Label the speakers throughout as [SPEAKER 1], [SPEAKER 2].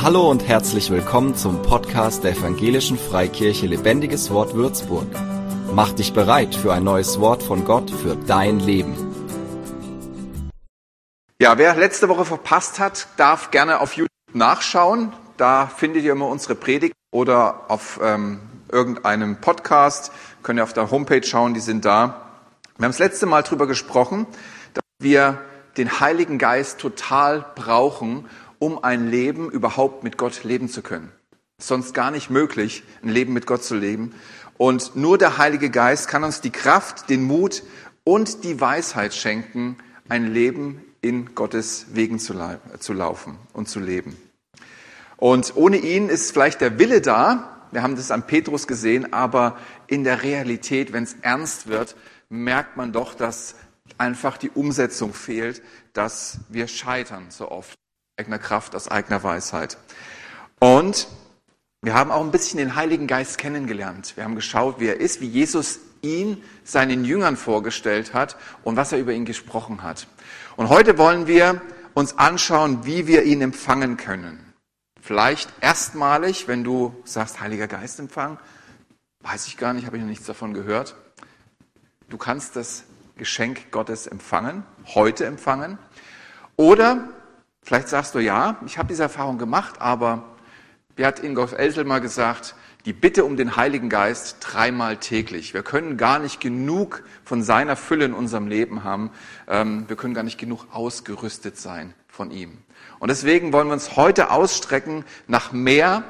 [SPEAKER 1] Hallo und herzlich willkommen zum Podcast der Evangelischen Freikirche Lebendiges Wort Würzburg. Mach dich bereit für ein neues Wort von Gott für dein Leben.
[SPEAKER 2] Ja, wer letzte Woche verpasst hat, darf gerne auf YouTube nachschauen. Da findet ihr immer unsere Predigt oder auf ähm, irgendeinem Podcast. Könnt ihr auf der Homepage schauen, die sind da. Wir haben das letzte Mal darüber gesprochen, dass wir den Heiligen Geist total brauchen, um ein Leben überhaupt mit Gott leben zu können. Sonst gar nicht möglich, ein Leben mit Gott zu leben. Und nur der Heilige Geist kann uns die Kraft, den Mut und die Weisheit schenken, ein Leben in Gottes Wegen zu, zu laufen und zu leben. Und ohne ihn ist vielleicht der Wille da, wir haben das an Petrus gesehen, aber in der Realität, wenn es ernst wird, merkt man doch, dass einfach die Umsetzung fehlt, dass wir scheitern so oft eigener Kraft, aus eigener Weisheit. Und wir haben auch ein bisschen den Heiligen Geist kennengelernt. Wir haben geschaut, wie er ist, wie Jesus ihn seinen Jüngern vorgestellt hat und was er über ihn gesprochen hat. Und heute wollen wir uns anschauen, wie wir ihn empfangen können. Vielleicht erstmalig, wenn du sagst, Heiliger Geist empfangen, weiß ich gar nicht, habe ich noch nichts davon gehört. Du kannst das Geschenk Gottes empfangen, heute empfangen. Oder Vielleicht sagst du, ja, ich habe diese Erfahrung gemacht, aber wie hat Ingolf Elsel mal gesagt, die Bitte um den Heiligen Geist dreimal täglich. Wir können gar nicht genug von seiner Fülle in unserem Leben haben. Ähm, wir können gar nicht genug ausgerüstet sein von ihm. Und deswegen wollen wir uns heute ausstrecken nach mehr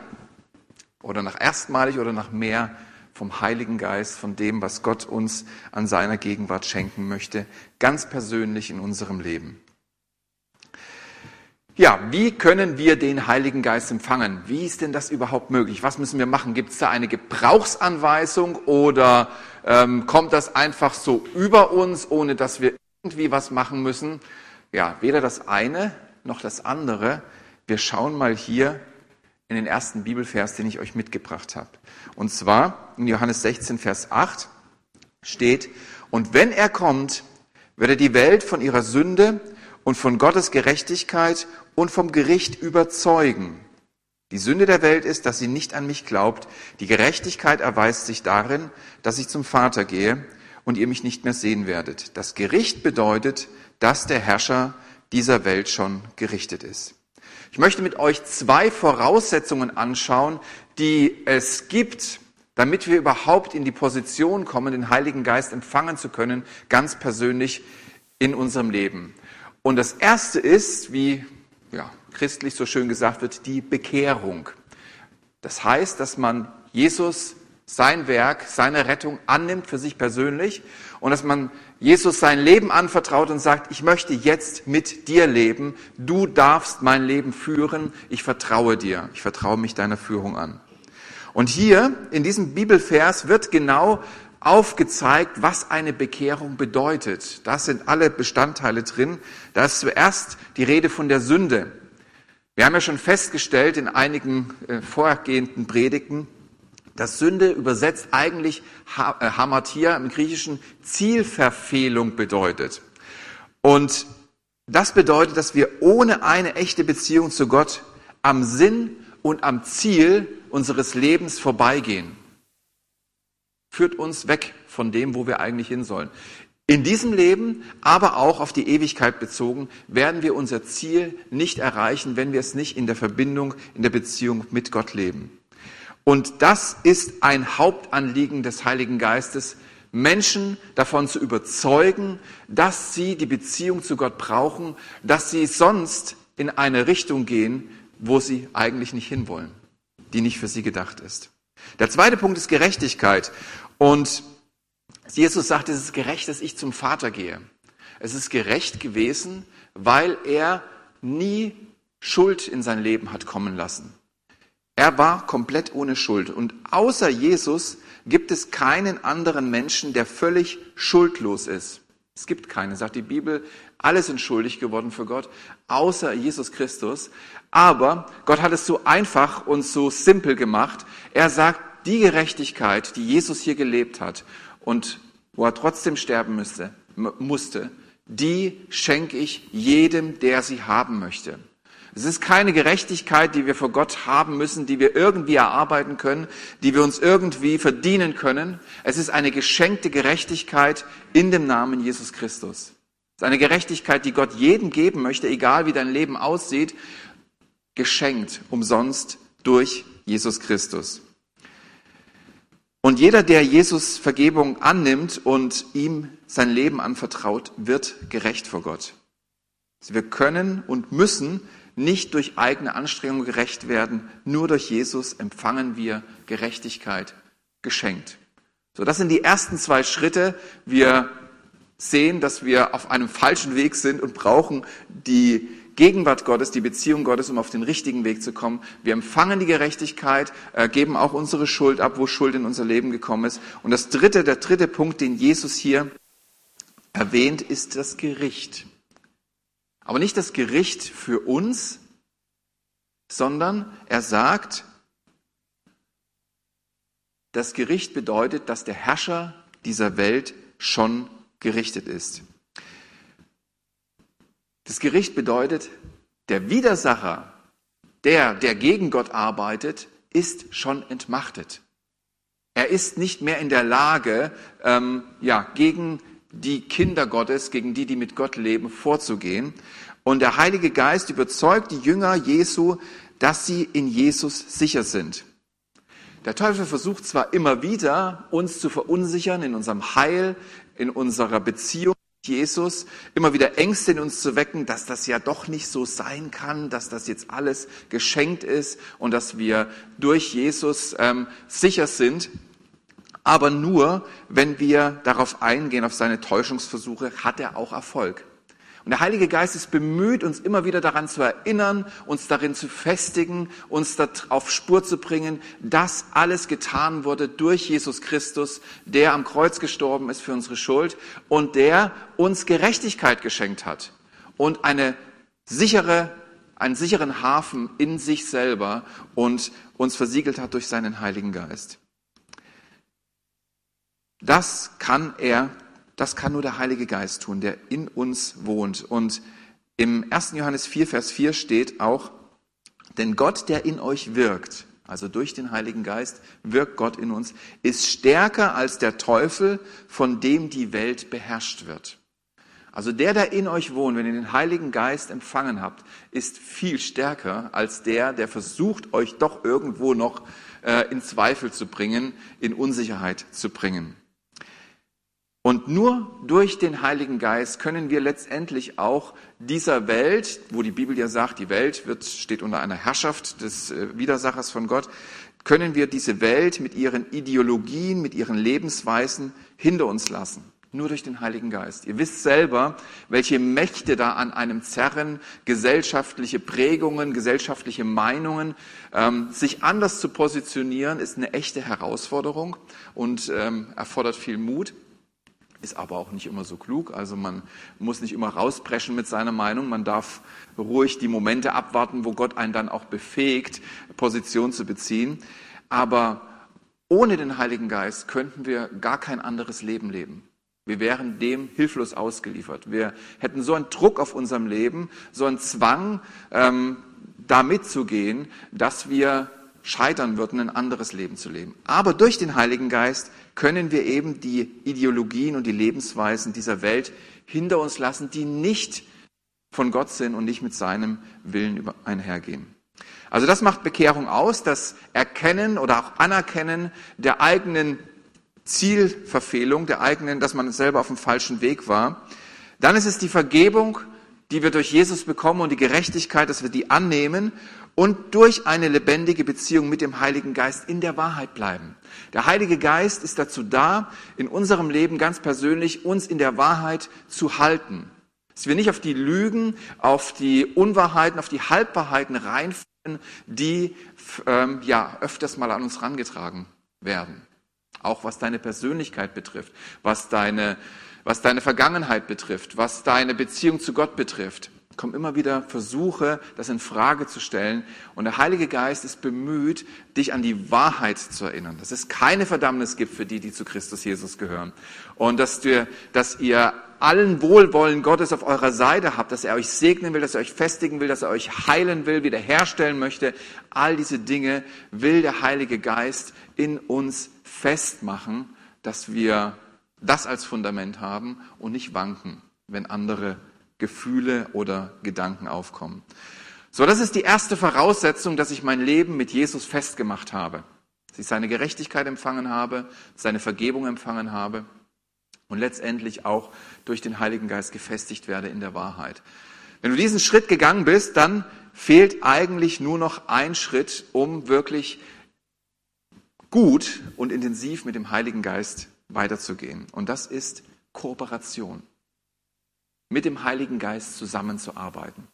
[SPEAKER 2] oder nach erstmalig oder nach mehr vom Heiligen Geist, von dem, was Gott uns an seiner Gegenwart schenken möchte, ganz persönlich in unserem Leben. Ja, wie können wir den Heiligen Geist empfangen? Wie ist denn das überhaupt möglich? Was müssen wir machen? Gibt es da eine Gebrauchsanweisung oder ähm, kommt das einfach so über uns, ohne dass wir irgendwie was machen müssen? Ja, weder das eine noch das andere. Wir schauen mal hier in den ersten Bibelvers, den ich euch mitgebracht habe. Und zwar in Johannes 16, Vers 8 steht, und wenn er kommt, wird er die Welt von ihrer Sünde und von Gottes Gerechtigkeit und vom Gericht überzeugen. Die Sünde der Welt ist, dass sie nicht an mich glaubt. Die Gerechtigkeit erweist sich darin, dass ich zum Vater gehe und ihr mich nicht mehr sehen werdet. Das Gericht bedeutet, dass der Herrscher dieser Welt schon gerichtet ist. Ich möchte mit euch zwei Voraussetzungen anschauen, die es gibt, damit wir überhaupt in die Position kommen, den Heiligen Geist empfangen zu können, ganz persönlich in unserem Leben. Und das erste ist, wie ja, christlich so schön gesagt wird, die Bekehrung. Das heißt, dass man Jesus sein Werk, seine Rettung annimmt für sich persönlich und dass man Jesus sein Leben anvertraut und sagt, ich möchte jetzt mit dir leben, du darfst mein Leben führen, ich vertraue dir, ich vertraue mich deiner Führung an. Und hier in diesem Bibelvers wird genau aufgezeigt, was eine Bekehrung bedeutet. Das sind alle Bestandteile drin. Da ist zuerst die Rede von der Sünde. Wir haben ja schon festgestellt in einigen äh, vorgehenden Predigten, dass Sünde übersetzt eigentlich äh, Hamatia im Griechischen Zielverfehlung bedeutet. Und das bedeutet, dass wir ohne eine echte Beziehung zu Gott am Sinn und am Ziel unseres Lebens vorbeigehen führt uns weg von dem, wo wir eigentlich hin sollen. In diesem Leben, aber auch auf die Ewigkeit bezogen, werden wir unser Ziel nicht erreichen, wenn wir es nicht in der Verbindung, in der Beziehung mit Gott leben. Und das ist ein Hauptanliegen des Heiligen Geistes, Menschen davon zu überzeugen, dass sie die Beziehung zu Gott brauchen, dass sie sonst in eine Richtung gehen, wo sie eigentlich nicht hinwollen, die nicht für sie gedacht ist. Der zweite Punkt ist Gerechtigkeit. Und Jesus sagt, es ist gerecht, dass ich zum Vater gehe. Es ist gerecht gewesen, weil er nie Schuld in sein Leben hat kommen lassen. Er war komplett ohne Schuld. Und außer Jesus gibt es keinen anderen Menschen, der völlig schuldlos ist. Es gibt keinen, sagt die Bibel. Alle sind schuldig geworden für Gott, außer Jesus Christus. Aber Gott hat es so einfach und so simpel gemacht. Er sagt, die Gerechtigkeit, die Jesus hier gelebt hat und wo er trotzdem sterben müsste, musste, die schenke ich jedem, der sie haben möchte. Es ist keine Gerechtigkeit, die wir vor Gott haben müssen, die wir irgendwie erarbeiten können, die wir uns irgendwie verdienen können. Es ist eine geschenkte Gerechtigkeit in dem Namen Jesus Christus. Es ist eine Gerechtigkeit, die Gott jedem geben möchte, egal wie dein Leben aussieht, geschenkt, umsonst durch Jesus Christus. Und jeder, der Jesus Vergebung annimmt und ihm sein Leben anvertraut, wird gerecht vor Gott. Wir können und müssen nicht durch eigene Anstrengung gerecht werden, nur durch Jesus empfangen wir Gerechtigkeit geschenkt. So, das sind die ersten zwei Schritte. Wir sehen, dass wir auf einem falschen Weg sind und brauchen die Gegenwart Gottes, die Beziehung Gottes, um auf den richtigen Weg zu kommen. Wir empfangen die Gerechtigkeit, äh, geben auch unsere Schuld ab, wo Schuld in unser Leben gekommen ist. Und das dritte, der dritte Punkt, den Jesus hier erwähnt, ist das Gericht. Aber nicht das Gericht für uns, sondern er sagt, das Gericht bedeutet, dass der Herrscher dieser Welt schon gerichtet ist. Das Gericht bedeutet, der Widersacher, der, der gegen Gott arbeitet, ist schon entmachtet. Er ist nicht mehr in der Lage, ähm, ja, gegen die Kinder Gottes, gegen die, die mit Gott leben, vorzugehen. Und der Heilige Geist überzeugt die Jünger Jesu, dass sie in Jesus sicher sind. Der Teufel versucht zwar immer wieder, uns zu verunsichern in unserem Heil, in unserer Beziehung mit Jesus, immer wieder Ängste in uns zu wecken, dass das ja doch nicht so sein kann, dass das jetzt alles geschenkt ist und dass wir durch Jesus ähm, sicher sind aber nur, wenn wir darauf eingehen, auf seine Täuschungsversuche, hat er auch Erfolg. Und der Heilige Geist ist bemüht, uns immer wieder daran zu erinnern, uns darin zu festigen, uns auf Spur zu bringen, dass alles getan wurde durch Jesus Christus, der am Kreuz gestorben ist für unsere Schuld und der uns Gerechtigkeit geschenkt hat und eine sichere, einen sicheren Hafen in sich selber und uns versiegelt hat durch seinen Heiligen Geist. Das kann er, das kann nur der Heilige Geist tun, der in uns wohnt. Und im 1. Johannes 4, Vers 4 steht auch, denn Gott, der in euch wirkt, also durch den Heiligen Geist wirkt Gott in uns, ist stärker als der Teufel, von dem die Welt beherrscht wird. Also der, der in euch wohnt, wenn ihr den Heiligen Geist empfangen habt, ist viel stärker als der, der versucht, euch doch irgendwo noch äh, in Zweifel zu bringen, in Unsicherheit zu bringen. Und nur durch den Heiligen Geist können wir letztendlich auch dieser Welt, wo die Bibel ja sagt, die Welt wird, steht unter einer Herrschaft des äh, Widersachers von Gott, können wir diese Welt mit ihren Ideologien, mit ihren Lebensweisen hinter uns lassen. Nur durch den Heiligen Geist. Ihr wisst selber, welche Mächte da an einem zerren, gesellschaftliche Prägungen, gesellschaftliche Meinungen. Ähm, sich anders zu positionieren, ist eine echte Herausforderung und ähm, erfordert viel Mut ist aber auch nicht immer so klug. Also man muss nicht immer rauspreschen mit seiner Meinung. Man darf ruhig die Momente abwarten, wo Gott einen dann auch befähigt, Position zu beziehen. Aber ohne den Heiligen Geist könnten wir gar kein anderes Leben leben. Wir wären dem hilflos ausgeliefert. Wir hätten so einen Druck auf unserem Leben, so einen Zwang, ähm, da mitzugehen, dass wir scheitern würden, ein anderes Leben zu leben. Aber durch den Heiligen Geist können wir eben die Ideologien und die Lebensweisen dieser Welt hinter uns lassen, die nicht von Gott sind und nicht mit seinem Willen einhergehen. Also das macht Bekehrung aus, das Erkennen oder auch Anerkennen der eigenen Zielverfehlung, der eigenen, dass man selber auf dem falschen Weg war. Dann ist es die Vergebung, die wir durch Jesus bekommen und die Gerechtigkeit, dass wir die annehmen und durch eine lebendige Beziehung mit dem Heiligen Geist in der Wahrheit bleiben. Der Heilige Geist ist dazu da, in unserem Leben ganz persönlich uns in der Wahrheit zu halten. Dass wir nicht auf die Lügen, auf die Unwahrheiten, auf die Halbwahrheiten reinfallen, die ähm, ja öfters mal an uns rangetragen werden. Auch was deine Persönlichkeit betrifft, was deine, was deine Vergangenheit betrifft, was deine Beziehung zu Gott betrifft kommen immer wieder Versuche, das in Frage zu stellen. Und der Heilige Geist ist bemüht, dich an die Wahrheit zu erinnern, dass es keine Verdammnis gibt für die, die zu Christus Jesus gehören. Und dass, du, dass ihr allen Wohlwollen Gottes auf eurer Seite habt, dass er euch segnen will, dass er euch festigen will, dass er euch heilen will, wiederherstellen möchte. All diese Dinge will der Heilige Geist in uns festmachen, dass wir das als Fundament haben und nicht wanken, wenn andere Gefühle oder Gedanken aufkommen. So, das ist die erste Voraussetzung, dass ich mein Leben mit Jesus festgemacht habe. Dass ich seine Gerechtigkeit empfangen habe, seine Vergebung empfangen habe und letztendlich auch durch den Heiligen Geist gefestigt werde in der Wahrheit. Wenn du diesen Schritt gegangen bist, dann fehlt eigentlich nur noch ein Schritt, um wirklich gut und intensiv mit dem Heiligen Geist weiterzugehen. Und das ist Kooperation. Mit dem Heiligen Geist zusammenzuarbeiten,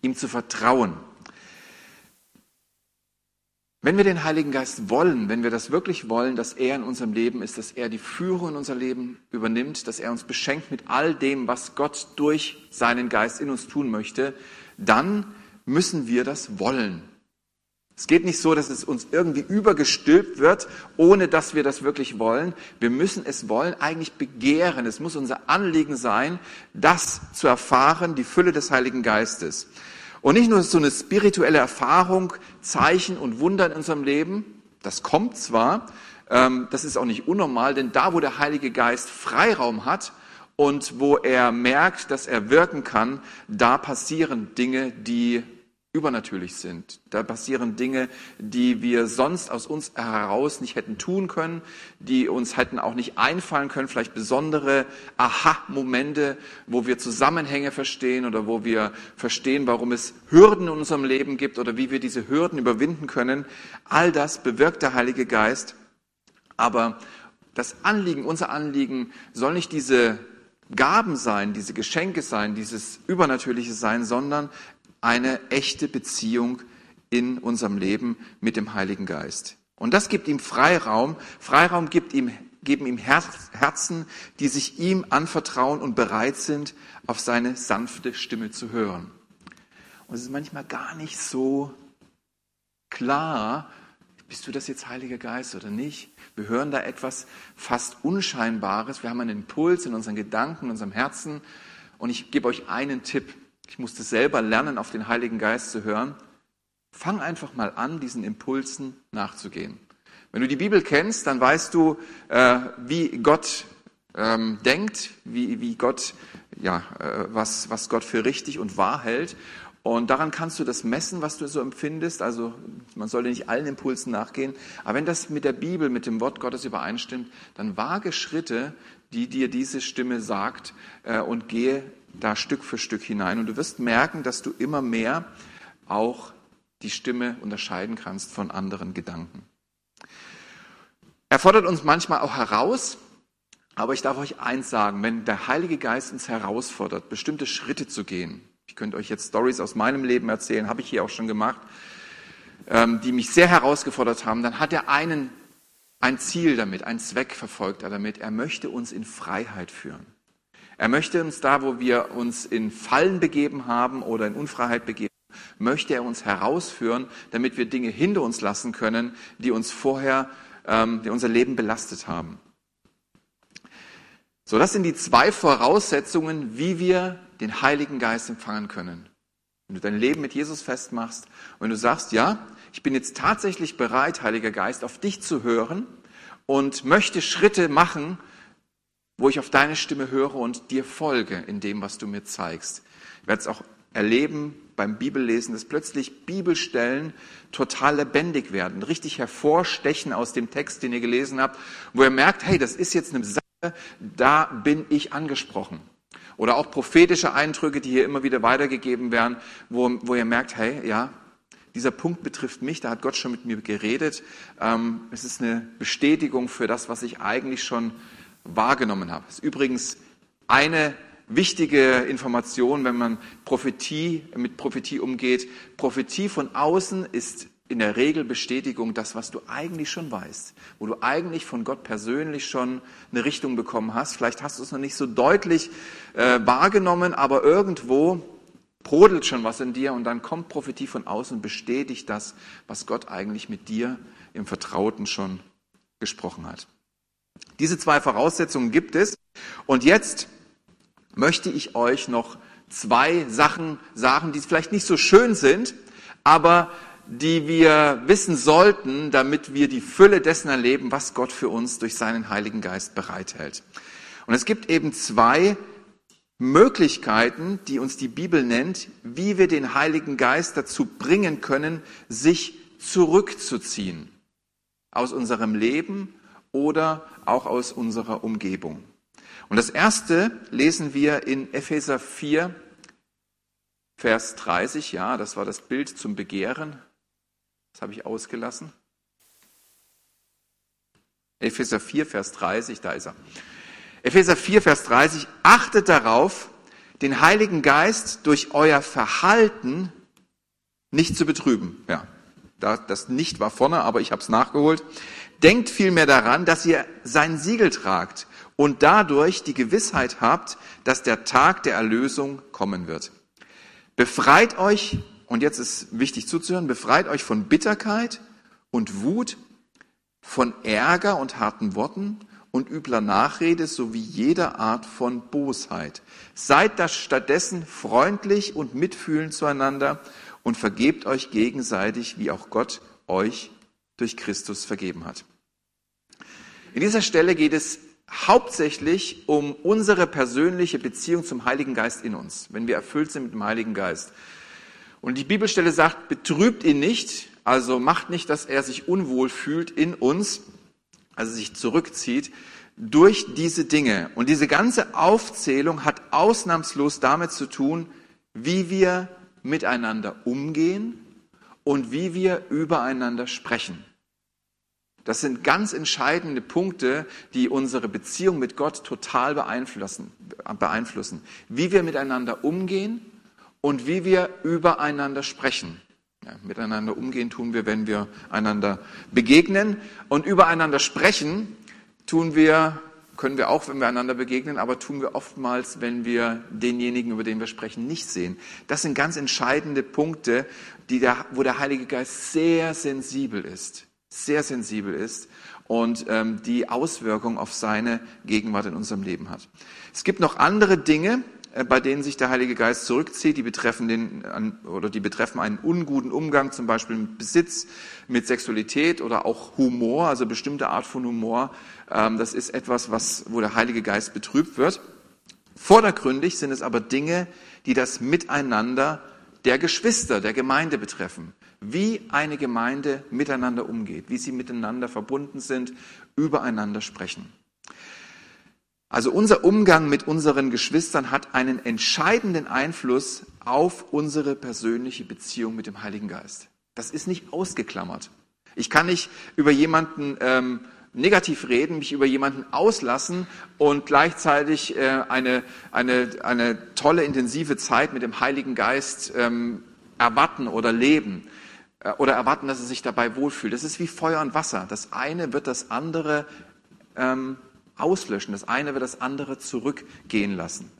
[SPEAKER 2] ihm zu vertrauen, wenn wir den Heiligen Geist wollen, wenn wir das wirklich wollen, dass er in unserem Leben ist, dass er die Führung in unser Leben übernimmt, dass er uns beschenkt mit all dem, was Gott durch seinen Geist in uns tun möchte, dann müssen wir das wollen. Es geht nicht so, dass es uns irgendwie übergestülpt wird, ohne dass wir das wirklich wollen. Wir müssen es wollen, eigentlich begehren. Es muss unser Anliegen sein, das zu erfahren, die Fülle des Heiligen Geistes. Und nicht nur so eine spirituelle Erfahrung, Zeichen und Wunder in unserem Leben, das kommt zwar, ähm, das ist auch nicht unnormal, denn da, wo der Heilige Geist Freiraum hat und wo er merkt, dass er wirken kann, da passieren Dinge, die übernatürlich sind. Da passieren Dinge, die wir sonst aus uns heraus nicht hätten tun können, die uns hätten auch nicht einfallen können, vielleicht besondere Aha-Momente, wo wir Zusammenhänge verstehen oder wo wir verstehen, warum es Hürden in unserem Leben gibt oder wie wir diese Hürden überwinden können. All das bewirkt der Heilige Geist. Aber das Anliegen, unser Anliegen soll nicht diese Gaben sein, diese Geschenke sein, dieses Übernatürliche sein, sondern eine echte Beziehung in unserem Leben mit dem Heiligen Geist. Und das gibt ihm Freiraum. Freiraum gibt ihm, geben ihm Herzen, die sich ihm anvertrauen und bereit sind, auf seine sanfte Stimme zu hören. Und es ist manchmal gar nicht so klar, bist du das jetzt Heiliger Geist oder nicht? Wir hören da etwas fast Unscheinbares. Wir haben einen Impuls in unseren Gedanken, in unserem Herzen. Und ich gebe euch einen Tipp. Ich musste selber lernen, auf den Heiligen Geist zu hören. Fang einfach mal an, diesen Impulsen nachzugehen. Wenn du die Bibel kennst, dann weißt du, äh, wie Gott ähm, denkt, wie, wie Gott, ja, äh, was, was Gott für richtig und wahr hält. Und daran kannst du das messen, was du so empfindest. Also man sollte nicht allen Impulsen nachgehen. Aber wenn das mit der Bibel, mit dem Wort Gottes übereinstimmt, dann wage Schritte, die dir diese Stimme sagt äh, und gehe da Stück für Stück hinein. Und du wirst merken, dass du immer mehr auch die Stimme unterscheiden kannst von anderen Gedanken. Er fordert uns manchmal auch heraus, aber ich darf euch eins sagen, wenn der Heilige Geist uns herausfordert, bestimmte Schritte zu gehen, ich könnte euch jetzt Stories aus meinem Leben erzählen, habe ich hier auch schon gemacht, ähm, die mich sehr herausgefordert haben, dann hat er einen, ein Ziel damit, einen Zweck verfolgt er damit. Er möchte uns in Freiheit führen. Er möchte uns da, wo wir uns in Fallen begeben haben oder in Unfreiheit begeben, möchte er uns herausführen, damit wir Dinge hinter uns lassen können, die uns vorher, ähm, die unser Leben belastet haben. So, das sind die zwei Voraussetzungen, wie wir den Heiligen Geist empfangen können. Wenn du dein Leben mit Jesus festmachst und wenn du sagst, ja, ich bin jetzt tatsächlich bereit, Heiliger Geist, auf dich zu hören und möchte Schritte machen, wo ich auf deine Stimme höre und dir folge in dem, was du mir zeigst. Ich werde es auch erleben beim Bibellesen, dass plötzlich Bibelstellen total lebendig werden, richtig hervorstechen aus dem Text, den ihr gelesen habt, wo ihr merkt, hey, das ist jetzt eine Sache, da bin ich angesprochen. Oder auch prophetische Eindrücke, die hier immer wieder weitergegeben werden, wo, wo ihr merkt, hey, ja, dieser Punkt betrifft mich, da hat Gott schon mit mir geredet. Ähm, es ist eine Bestätigung für das, was ich eigentlich schon wahrgenommen habe. Das ist übrigens eine wichtige Information, wenn man Prophetie, mit Prophetie umgeht. Prophetie von außen ist in der Regel Bestätigung das, was du eigentlich schon weißt, wo du eigentlich von Gott persönlich schon eine Richtung bekommen hast. Vielleicht hast du es noch nicht so deutlich äh, wahrgenommen, aber irgendwo brodelt schon was in dir und dann kommt Prophetie von außen und bestätigt das, was Gott eigentlich mit dir im Vertrauten schon gesprochen hat. Diese zwei Voraussetzungen gibt es. Und jetzt möchte ich euch noch zwei Sachen sagen, die vielleicht nicht so schön sind, aber die wir wissen sollten, damit wir die Fülle dessen erleben, was Gott für uns durch seinen Heiligen Geist bereithält. Und es gibt eben zwei Möglichkeiten, die uns die Bibel nennt, wie wir den Heiligen Geist dazu bringen können, sich zurückzuziehen aus unserem Leben oder auch aus unserer Umgebung. Und das erste lesen wir in Epheser 4, Vers 30. Ja, das war das Bild zum Begehren. Das habe ich ausgelassen. Epheser 4, Vers 30, da ist er. Epheser 4, Vers 30, achtet darauf, den Heiligen Geist durch euer Verhalten nicht zu betrüben. Ja, das nicht war vorne, aber ich habe es nachgeholt. Denkt vielmehr daran, dass ihr sein Siegel tragt und dadurch die Gewissheit habt, dass der Tag der Erlösung kommen wird. Befreit euch, und jetzt ist wichtig zuzuhören, befreit euch von Bitterkeit und Wut, von Ärger und harten Worten und übler Nachrede sowie jeder Art von Bosheit. Seid das stattdessen freundlich und mitfühlend zueinander und vergebt euch gegenseitig, wie auch Gott euch durch Christus vergeben hat. In dieser Stelle geht es hauptsächlich um unsere persönliche Beziehung zum Heiligen Geist in uns, wenn wir erfüllt sind mit dem Heiligen Geist. Und die Bibelstelle sagt, betrübt ihn nicht, also macht nicht, dass er sich unwohl fühlt in uns, also sich zurückzieht, durch diese Dinge. Und diese ganze Aufzählung hat ausnahmslos damit zu tun, wie wir miteinander umgehen und wie wir übereinander sprechen. Das sind ganz entscheidende Punkte, die unsere Beziehung mit Gott total beeinflussen, beeinflussen. Wie wir miteinander umgehen und wie wir übereinander sprechen. Ja, miteinander umgehen tun wir, wenn wir einander begegnen und übereinander sprechen tun wir, können wir auch, wenn wir einander begegnen, aber tun wir oftmals, wenn wir denjenigen, über den wir sprechen, nicht sehen. Das sind ganz entscheidende Punkte, die der, wo der Heilige Geist sehr sensibel ist sehr sensibel ist und ähm, die Auswirkung auf seine Gegenwart in unserem Leben hat. Es gibt noch andere Dinge, äh, bei denen sich der Heilige Geist zurückzieht, die betreffen den oder die betreffen einen unguten Umgang, zum Beispiel mit Besitz, mit Sexualität oder auch Humor, also bestimmte Art von Humor. Ähm, das ist etwas, was wo der Heilige Geist betrübt wird. Vordergründig sind es aber Dinge, die das Miteinander der Geschwister, der Gemeinde betreffen wie eine Gemeinde miteinander umgeht, wie sie miteinander verbunden sind, übereinander sprechen. Also unser Umgang mit unseren Geschwistern hat einen entscheidenden Einfluss auf unsere persönliche Beziehung mit dem Heiligen Geist. Das ist nicht ausgeklammert. Ich kann nicht über jemanden ähm, negativ reden, mich über jemanden auslassen und gleichzeitig äh, eine, eine, eine tolle, intensive Zeit mit dem Heiligen Geist ähm, erwarten oder leben. Äh, oder erwarten, dass er sich dabei wohlfühlt. Das ist wie Feuer und Wasser. Das eine wird das andere ähm, auslöschen, das eine wird das andere zurückgehen lassen.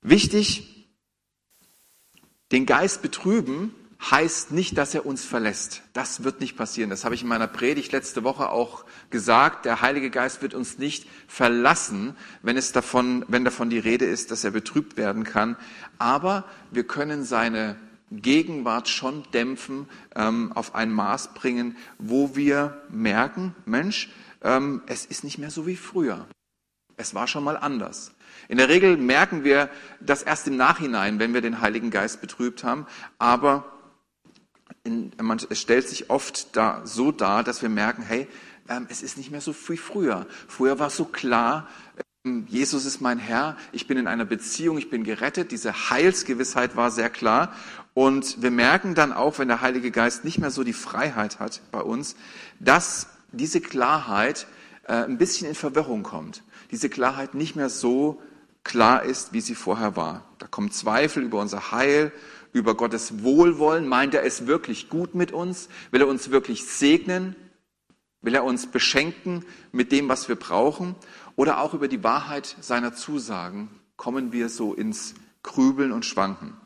[SPEAKER 2] Wichtig, den Geist betrüben heißt nicht, dass er uns verlässt. Das wird nicht passieren. Das habe ich in meiner Predigt letzte Woche auch gesagt. Der Heilige Geist wird uns nicht verlassen, wenn es davon, wenn davon die Rede ist, dass er betrübt werden kann. Aber wir können seine Gegenwart schon dämpfen, ähm, auf ein Maß bringen, wo wir merken, Mensch, ähm, es ist nicht mehr so wie früher. Es war schon mal anders. In der Regel merken wir das erst im Nachhinein, wenn wir den Heiligen Geist betrübt haben, aber in, man, es stellt sich oft da, so dar, dass wir merken, hey, ähm, es ist nicht mehr so wie früher. Früher war es so klar, Jesus ist mein Herr, ich bin in einer Beziehung, ich bin gerettet. Diese Heilsgewissheit war sehr klar. Und wir merken dann auch, wenn der Heilige Geist nicht mehr so die Freiheit hat bei uns, dass diese Klarheit äh, ein bisschen in Verwirrung kommt. Diese Klarheit nicht mehr so klar ist, wie sie vorher war. Da kommen Zweifel über unser Heil, über Gottes Wohlwollen. Meint er es wirklich gut mit uns? Will er uns wirklich segnen? Will er uns beschenken mit dem, was wir brauchen? Oder auch über die Wahrheit seiner Zusagen kommen wir so ins Grübeln und Schwanken.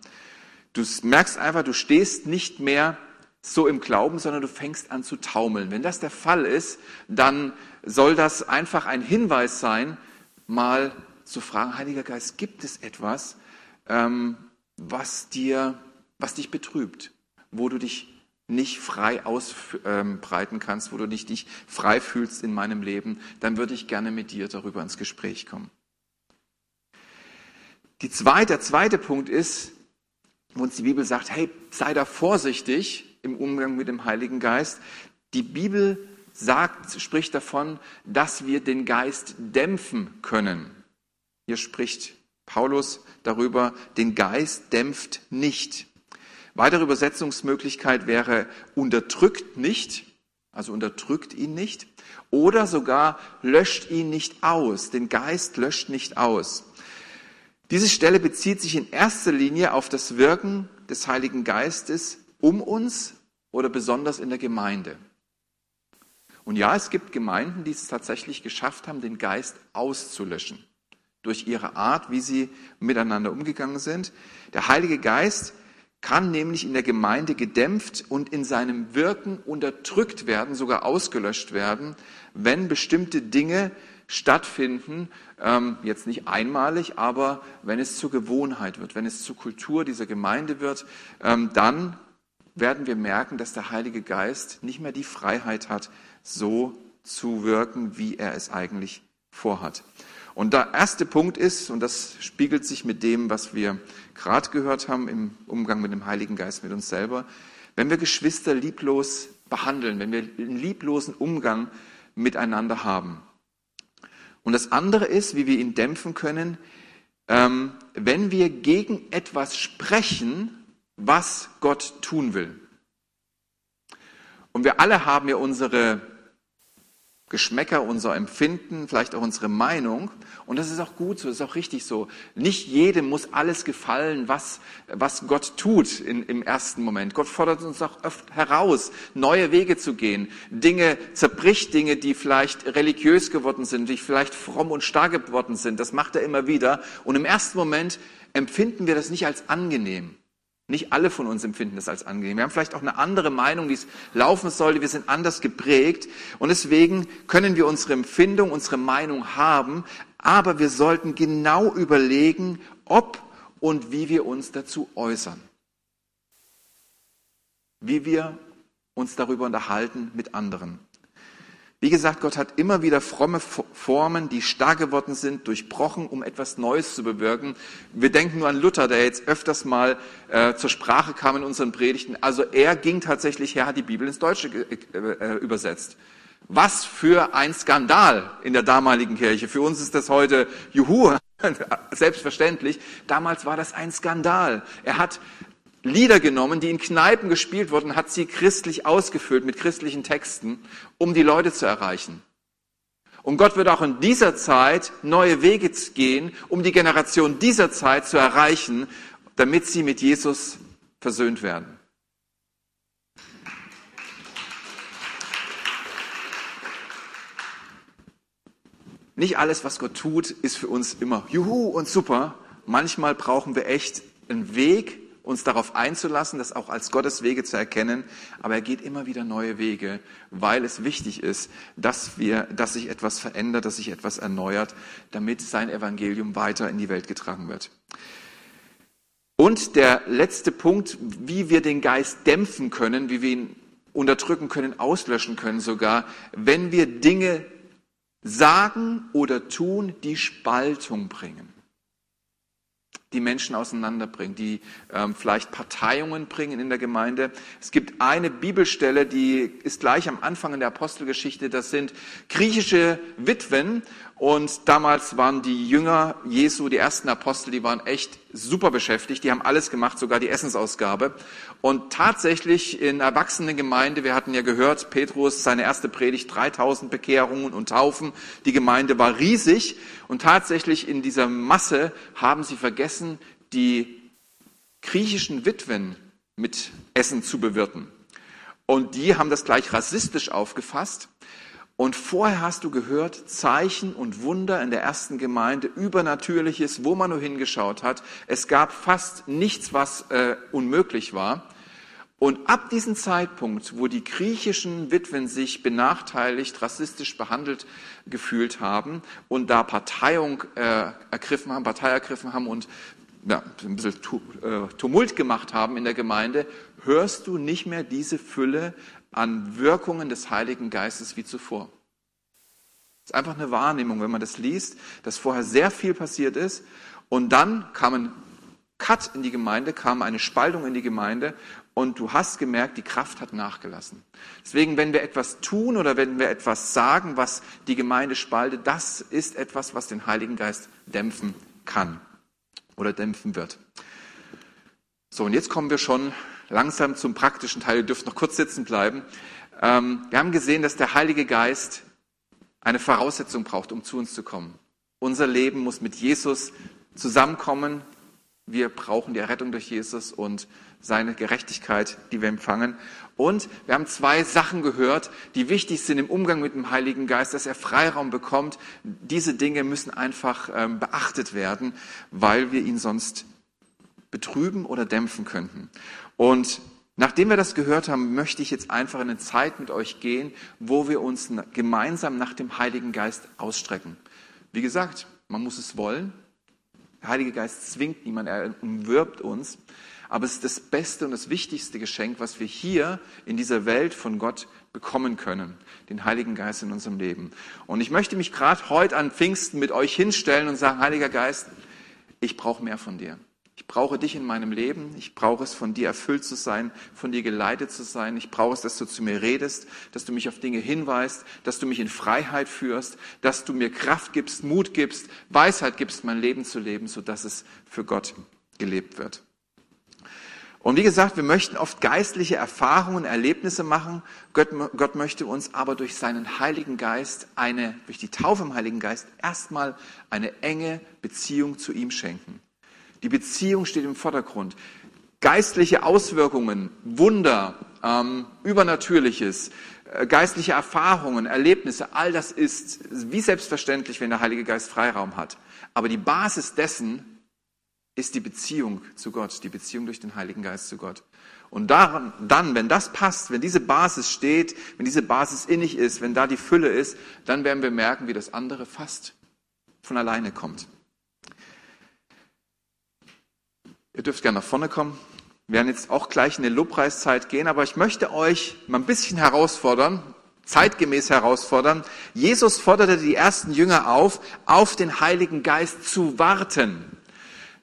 [SPEAKER 2] Du merkst einfach, du stehst nicht mehr so im Glauben, sondern du fängst an zu taumeln. Wenn das der Fall ist, dann soll das einfach ein Hinweis sein, mal zu fragen, Heiliger Geist, gibt es etwas, ähm, was dir, was dich betrübt, wo du dich nicht frei ausbreiten kannst, wo du dich nicht frei fühlst in meinem Leben, dann würde ich gerne mit dir darüber ins Gespräch kommen. Die zweite, der zweite Punkt ist, wo uns die Bibel sagt, hey, sei da vorsichtig im Umgang mit dem Heiligen Geist. Die Bibel sagt, spricht davon, dass wir den Geist dämpfen können. Hier spricht Paulus darüber, den Geist dämpft nicht. Weitere Übersetzungsmöglichkeit wäre unterdrückt nicht, also unterdrückt ihn nicht, oder sogar löscht ihn nicht aus. Den Geist löscht nicht aus. Diese Stelle bezieht sich in erster Linie auf das Wirken des Heiligen Geistes um uns oder besonders in der Gemeinde. Und ja, es gibt Gemeinden, die es tatsächlich geschafft haben, den Geist auszulöschen. Durch ihre Art, wie sie miteinander umgegangen sind. Der Heilige Geist kann nämlich in der Gemeinde gedämpft und in seinem Wirken unterdrückt werden, sogar ausgelöscht werden, wenn bestimmte Dinge stattfinden, ähm, jetzt nicht einmalig, aber wenn es zur Gewohnheit wird, wenn es zur Kultur dieser Gemeinde wird, ähm, dann werden wir merken, dass der Heilige Geist nicht mehr die Freiheit hat, so zu wirken, wie er es eigentlich vorhat. Und der erste Punkt ist, und das spiegelt sich mit dem, was wir gerade gehört haben im Umgang mit dem Heiligen Geist, mit uns selber, wenn wir Geschwister lieblos behandeln, wenn wir einen lieblosen Umgang miteinander haben. Und das andere ist, wie wir ihn dämpfen können, ähm, wenn wir gegen etwas sprechen, was Gott tun will. Und wir alle haben ja unsere Geschmäcker, unser Empfinden, vielleicht auch unsere Meinung. Und das ist auch gut so, das ist auch richtig so. Nicht jedem muss alles gefallen, was, was Gott tut in, im ersten Moment. Gott fordert uns auch oft heraus, neue Wege zu gehen. Dinge, zerbricht Dinge, die vielleicht religiös geworden sind, die vielleicht fromm und stark geworden sind. Das macht er immer wieder. Und im ersten Moment empfinden wir das nicht als angenehm. Nicht alle von uns empfinden das als angenehm. Wir haben vielleicht auch eine andere Meinung, wie es laufen sollte. Wir sind anders geprägt. Und deswegen können wir unsere Empfindung, unsere Meinung haben. Aber wir sollten genau überlegen, ob und wie wir uns dazu äußern. Wie wir uns darüber unterhalten mit anderen. Wie gesagt, Gott hat immer wieder fromme Formen, die stark geworden sind, durchbrochen, um etwas Neues zu bewirken. Wir denken nur an Luther, der jetzt öfters mal äh, zur Sprache kam in unseren Predigten. Also er ging tatsächlich her, hat die Bibel ins Deutsche äh, äh, übersetzt. Was für ein Skandal in der damaligen Kirche. Für uns ist das heute Juhu, selbstverständlich. Damals war das ein Skandal. Er hat Lieder genommen, die in Kneipen gespielt wurden, hat sie christlich ausgefüllt mit christlichen Texten, um die Leute zu erreichen. Und Gott wird auch in dieser Zeit neue Wege gehen, um die Generation dieser Zeit zu erreichen, damit sie mit Jesus versöhnt werden. Nicht alles, was Gott tut, ist für uns immer juhu und super. Manchmal brauchen wir echt einen Weg, uns darauf einzulassen, das auch als Gottes Wege zu erkennen. Aber er geht immer wieder neue Wege, weil es wichtig ist, dass wir, dass sich etwas verändert, dass sich etwas erneuert, damit sein Evangelium weiter in die Welt getragen wird. Und der letzte Punkt, wie wir den Geist dämpfen können, wie wir ihn unterdrücken können, auslöschen können sogar, wenn wir Dinge sagen oder tun, die Spaltung bringen die Menschen auseinanderbringen, die ähm, vielleicht Parteiungen bringen in der Gemeinde. Es gibt eine Bibelstelle, die ist gleich am Anfang in der Apostelgeschichte. Das sind griechische Witwen und damals waren die Jünger Jesu, die ersten Apostel, die waren echt super beschäftigt. Die haben alles gemacht, sogar die Essensausgabe. Und tatsächlich in Erwachsenengemeinde, wir hatten ja gehört, Petrus, seine erste Predigt, 3000 Bekehrungen und Taufen. Die Gemeinde war riesig. Und tatsächlich in dieser Masse haben sie vergessen, die griechischen Witwen mit Essen zu bewirten. Und die haben das gleich rassistisch aufgefasst und vorher hast du gehört, Zeichen und Wunder in der ersten Gemeinde, Übernatürliches, wo man nur hingeschaut hat. Es gab fast nichts, was äh, unmöglich war. Und ab diesem Zeitpunkt, wo die griechischen Witwen sich benachteiligt, rassistisch behandelt gefühlt haben und da Parteiung äh, ergriffen haben, Partei ergriffen haben und ja, ein bisschen äh, Tumult gemacht haben in der Gemeinde, hörst du nicht mehr diese Fülle an Wirkungen des Heiligen Geistes wie zuvor. Das ist einfach eine Wahrnehmung, wenn man das liest, dass vorher sehr viel passiert ist und dann kam ein Cut in die Gemeinde, kam eine Spaltung in die Gemeinde und du hast gemerkt, die Kraft hat nachgelassen. Deswegen, wenn wir etwas tun oder wenn wir etwas sagen, was die Gemeinde spaltet, das ist etwas, was den Heiligen Geist dämpfen kann oder dämpfen wird. So, und jetzt kommen wir schon langsam zum praktischen Teil. Ihr dürft noch kurz sitzen bleiben. Ähm, wir haben gesehen, dass der Heilige Geist eine Voraussetzung braucht, um zu uns zu kommen. Unser Leben muss mit Jesus zusammenkommen. Wir brauchen die Errettung durch Jesus und seine Gerechtigkeit, die wir empfangen. Und wir haben zwei Sachen gehört, die wichtig sind im Umgang mit dem Heiligen Geist, dass er Freiraum bekommt. Diese Dinge müssen einfach ähm, beachtet werden, weil wir ihn sonst betrüben oder dämpfen könnten. Und nachdem wir das gehört haben, möchte ich jetzt einfach in eine Zeit mit euch gehen, wo wir uns gemeinsam nach dem Heiligen Geist ausstrecken. Wie gesagt, man muss es wollen. Der Heilige Geist zwingt niemand, er umwirbt uns. Aber es ist das beste und das wichtigste Geschenk, was wir hier in dieser Welt von Gott bekommen können, den Heiligen Geist in unserem Leben. Und ich möchte mich gerade heute an Pfingsten mit euch hinstellen und sagen, Heiliger Geist, ich brauche mehr von dir. Ich brauche dich in meinem Leben. Ich brauche es, von dir erfüllt zu sein, von dir geleitet zu sein. Ich brauche es, dass du zu mir redest, dass du mich auf Dinge hinweist, dass du mich in Freiheit führst, dass du mir Kraft gibst, Mut gibst, Weisheit gibst, mein Leben zu leben, sodass es für Gott gelebt wird. Und wie gesagt, wir möchten oft geistliche Erfahrungen, Erlebnisse machen. Gott, Gott, möchte uns aber durch seinen Heiligen Geist eine, durch die Taufe im Heiligen Geist erstmal eine enge Beziehung zu ihm schenken. Die Beziehung steht im Vordergrund. Geistliche Auswirkungen, Wunder, ähm, Übernatürliches, äh, geistliche Erfahrungen, Erlebnisse, all das ist wie selbstverständlich, wenn der Heilige Geist Freiraum hat. Aber die Basis dessen ist die Beziehung zu Gott, die Beziehung durch den Heiligen Geist zu Gott. Und daran, dann, wenn das passt, wenn diese Basis steht, wenn diese Basis innig ist, wenn da die Fülle ist, dann werden wir merken, wie das andere fast von alleine kommt. Ihr dürft gerne nach vorne kommen. Wir werden jetzt auch gleich in die Lobpreiszeit gehen, aber ich möchte euch mal ein bisschen herausfordern, zeitgemäß herausfordern. Jesus forderte die ersten Jünger auf, auf den Heiligen Geist zu warten.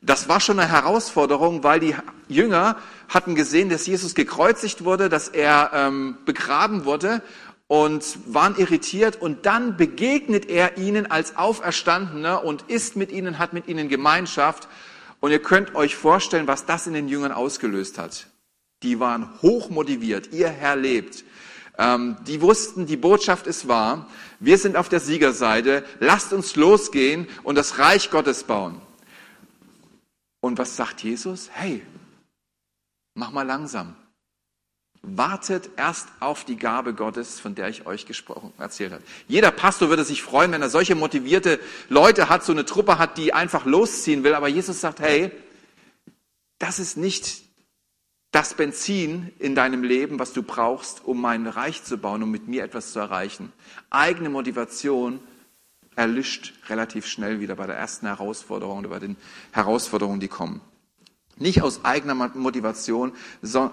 [SPEAKER 2] Das war schon eine Herausforderung, weil die Jünger hatten gesehen, dass Jesus gekreuzigt wurde, dass er ähm, begraben wurde und waren irritiert und dann begegnet er ihnen als Auferstandener und ist mit ihnen, hat mit ihnen Gemeinschaft und ihr könnt euch vorstellen, was das in den Jüngern ausgelöst hat. Die waren hoch motiviert, ihr Herr lebt. Ähm, die wussten, die Botschaft ist wahr, wir sind auf der Siegerseite, lasst uns losgehen und das Reich Gottes bauen. Und was sagt Jesus? Hey, mach mal langsam. Wartet erst auf die Gabe Gottes, von der ich euch gesprochen, erzählt habe. Jeder Pastor würde sich freuen, wenn er solche motivierte Leute hat, so eine Truppe hat, die einfach losziehen will. Aber Jesus sagt, hey, das ist nicht das Benzin in deinem Leben, was du brauchst, um mein Reich zu bauen, um mit mir etwas zu erreichen. Eigene Motivation erlischt relativ schnell wieder bei der ersten Herausforderung oder bei den Herausforderungen, die kommen. Nicht aus eigener Motivation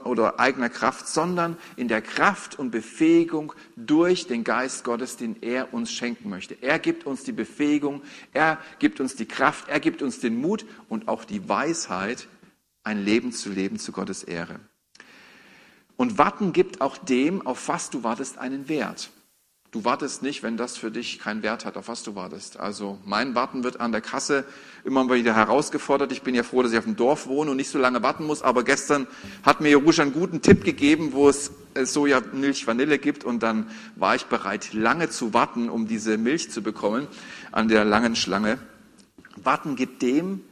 [SPEAKER 2] oder eigener Kraft, sondern in der Kraft und Befähigung durch den Geist Gottes, den er uns schenken möchte. Er gibt uns die Befähigung, er gibt uns die Kraft, er gibt uns den Mut und auch die Weisheit, ein Leben zu leben zu Gottes Ehre. Und Warten gibt auch dem, auf was du wartest, einen Wert. Du wartest nicht, wenn das für dich keinen Wert hat, auf was du wartest. Also mein Warten wird an der Kasse immer wieder herausgefordert. Ich bin ja froh, dass ich auf dem Dorf wohne und nicht so lange warten muss. Aber gestern hat mir Jerusha einen guten Tipp gegeben, wo es Soja, Milch, Vanille gibt. Und dann war ich bereit, lange zu warten, um diese Milch zu bekommen an der langen Schlange. Warten gibt dem,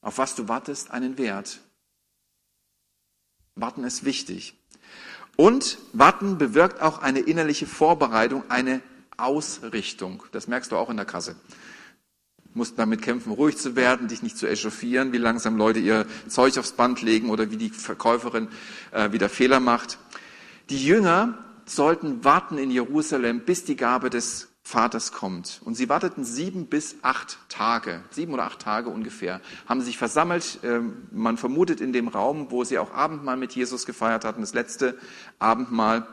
[SPEAKER 2] auf was du wartest, einen Wert. Warten ist wichtig. Und Warten bewirkt auch eine innerliche Vorbereitung, eine Ausrichtung. Das merkst du auch in der Kasse. mussten damit kämpfen, ruhig zu werden, dich nicht zu echauffieren, wie langsam Leute ihr Zeug aufs Band legen oder wie die Verkäuferin äh, wieder Fehler macht. Die Jünger sollten warten in Jerusalem, bis die Gabe des Vaters kommt. Und sie warteten sieben bis acht Tage, sieben oder acht Tage ungefähr, haben sich versammelt. Ähm, man vermutet in dem Raum, wo sie auch Abendmahl mit Jesus gefeiert hatten, das letzte Abendmahl.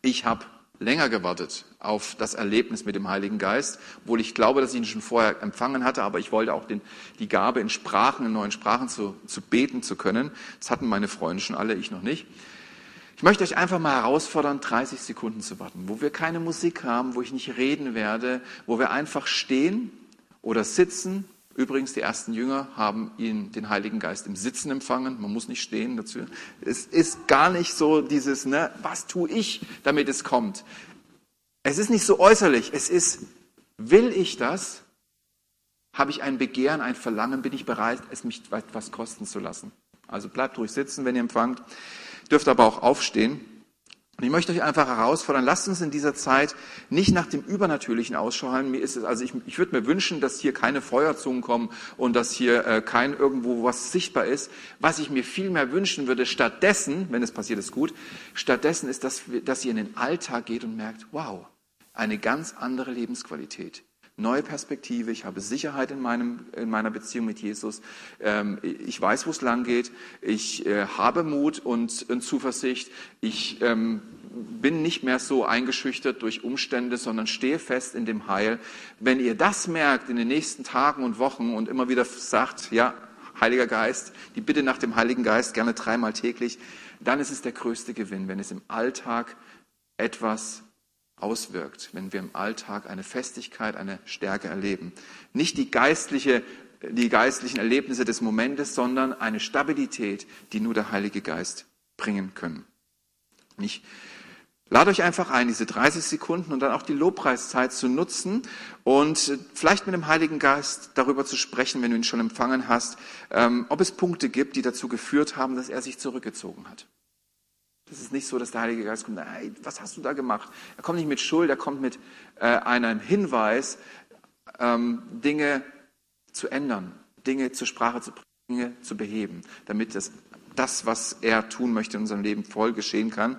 [SPEAKER 2] Ich habe länger gewartet auf das Erlebnis mit dem Heiligen Geist, obwohl ich glaube, dass ich ihn schon vorher empfangen hatte, aber ich wollte auch den, die Gabe in Sprachen, in neuen Sprachen zu, zu beten zu können. Das hatten meine Freunde schon alle, ich noch nicht. Ich möchte euch einfach mal herausfordern, 30 Sekunden zu warten, wo wir keine Musik haben, wo ich nicht reden werde, wo wir einfach stehen oder sitzen. Übrigens, die ersten Jünger haben ihn, den Heiligen Geist im Sitzen empfangen. Man muss nicht stehen dazu. Es ist gar nicht so dieses, ne, was tue ich, damit es kommt. Es ist nicht so äußerlich. Es ist, will ich das? Habe ich ein Begehren, ein Verlangen? Bin ich bereit, es mich etwas kosten zu lassen? Also bleibt ruhig sitzen, wenn ihr empfangt dürft aber auch aufstehen. Und ich möchte euch einfach herausfordern, lasst uns in dieser Zeit nicht nach dem Übernatürlichen Ausschau halten. Mir ist es, also ich, ich würde mir wünschen, dass hier keine Feuerzungen kommen und dass hier äh, kein irgendwo was sichtbar ist. Was ich mir viel mehr wünschen würde, stattdessen, wenn es passiert, ist gut, stattdessen ist, dass, dass ihr in den Alltag geht und merkt, wow, eine ganz andere Lebensqualität neue Perspektive, ich habe Sicherheit in, meinem, in meiner Beziehung mit Jesus, ähm, ich weiß, wo es lang geht, ich äh, habe Mut und, und Zuversicht, ich ähm, bin nicht mehr so eingeschüchtert durch Umstände, sondern stehe fest in dem Heil. Wenn ihr das merkt in den nächsten Tagen und Wochen und immer wieder sagt, ja, Heiliger Geist, die Bitte nach dem Heiligen Geist gerne dreimal täglich, dann ist es der größte Gewinn, wenn es im Alltag etwas auswirkt, wenn wir im Alltag eine Festigkeit, eine Stärke erleben. Nicht die geistliche die geistlichen Erlebnisse des Momentes, sondern eine Stabilität, die nur der Heilige Geist bringen können. Ich lade euch einfach ein, diese 30 Sekunden und dann auch die Lobpreiszeit zu nutzen und vielleicht mit dem Heiligen Geist darüber zu sprechen, wenn du ihn schon empfangen hast, ähm, ob es Punkte gibt, die dazu geführt haben, dass er sich zurückgezogen hat. Das ist nicht so, dass der Heilige Geist kommt, hey, was hast du da gemacht? Er kommt nicht mit Schuld, er kommt mit äh, einem Hinweis, ähm, Dinge zu ändern, Dinge zur Sprache zu bringen, Dinge zu beheben, damit das, das, was er tun möchte in unserem Leben, voll geschehen kann.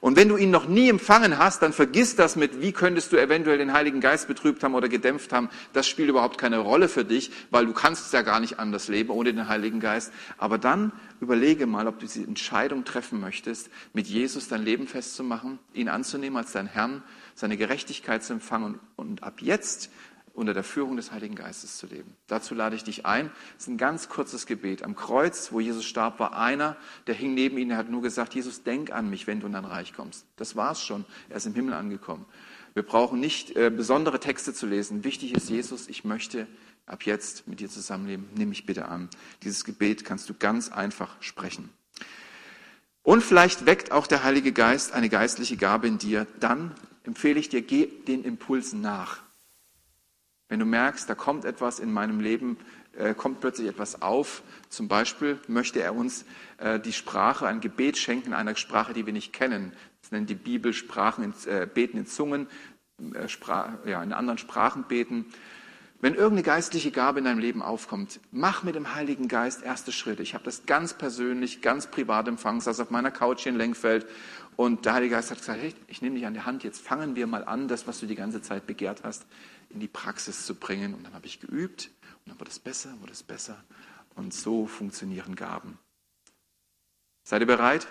[SPEAKER 2] Und wenn du ihn noch nie empfangen hast, dann vergiss das mit, wie könntest du eventuell den Heiligen Geist betrübt haben oder gedämpft haben. Das spielt überhaupt keine Rolle für dich, weil du kannst ja gar nicht anders leben ohne den Heiligen Geist. Aber dann überlege mal, ob du diese Entscheidung treffen möchtest, mit Jesus dein Leben festzumachen, ihn anzunehmen als dein Herrn, seine Gerechtigkeit zu empfangen und ab jetzt unter der Führung des Heiligen Geistes zu leben. Dazu lade ich dich ein. Es ist ein ganz kurzes Gebet. Am Kreuz, wo Jesus starb, war einer, der hing neben ihm, der hat nur gesagt, Jesus, denk an mich, wenn du in dein Reich kommst. Das war's schon. Er ist im Himmel angekommen. Wir brauchen nicht äh, besondere Texte zu lesen. Wichtig ist, Jesus, ich möchte ab jetzt mit dir zusammenleben. Nimm mich bitte an. Dieses Gebet kannst du ganz einfach sprechen. Und vielleicht weckt auch der Heilige Geist eine geistliche Gabe in dir. Dann empfehle ich dir, geh den Impulsen nach. Wenn du merkst, da kommt etwas in meinem Leben, äh, kommt plötzlich etwas auf, zum Beispiel möchte er uns äh, die Sprache, ein Gebet schenken, einer Sprache, die wir nicht kennen. Das nennt die Bibel Sprachen, in, äh, beten in Zungen, äh, Sprach, ja, in anderen Sprachen beten. Wenn irgendeine geistliche Gabe in deinem Leben aufkommt, mach mit dem Heiligen Geist erste Schritte. Ich habe das ganz persönlich, ganz privat empfangen, saß auf meiner Couch hier in Lenkfeld und der Heilige Geist hat gesagt, hey, ich nehme dich an die Hand, jetzt fangen wir mal an, das, was du die ganze Zeit begehrt hast, in die Praxis zu bringen. Und dann habe ich geübt und dann wurde es besser, wurde es besser. Und so funktionieren Gaben. Seid ihr bereit?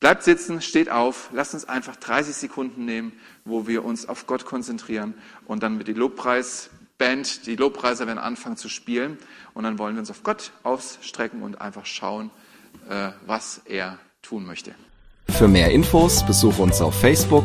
[SPEAKER 2] Bleibt sitzen, steht auf, lasst uns einfach 30 Sekunden nehmen, wo wir uns auf Gott konzentrieren und dann mit der Lobpreisband, die Lobpreiser werden anfangen zu spielen und dann wollen wir uns auf Gott ausstrecken und einfach schauen, äh, was er tun möchte.
[SPEAKER 1] Für mehr Infos besuche uns auf Facebook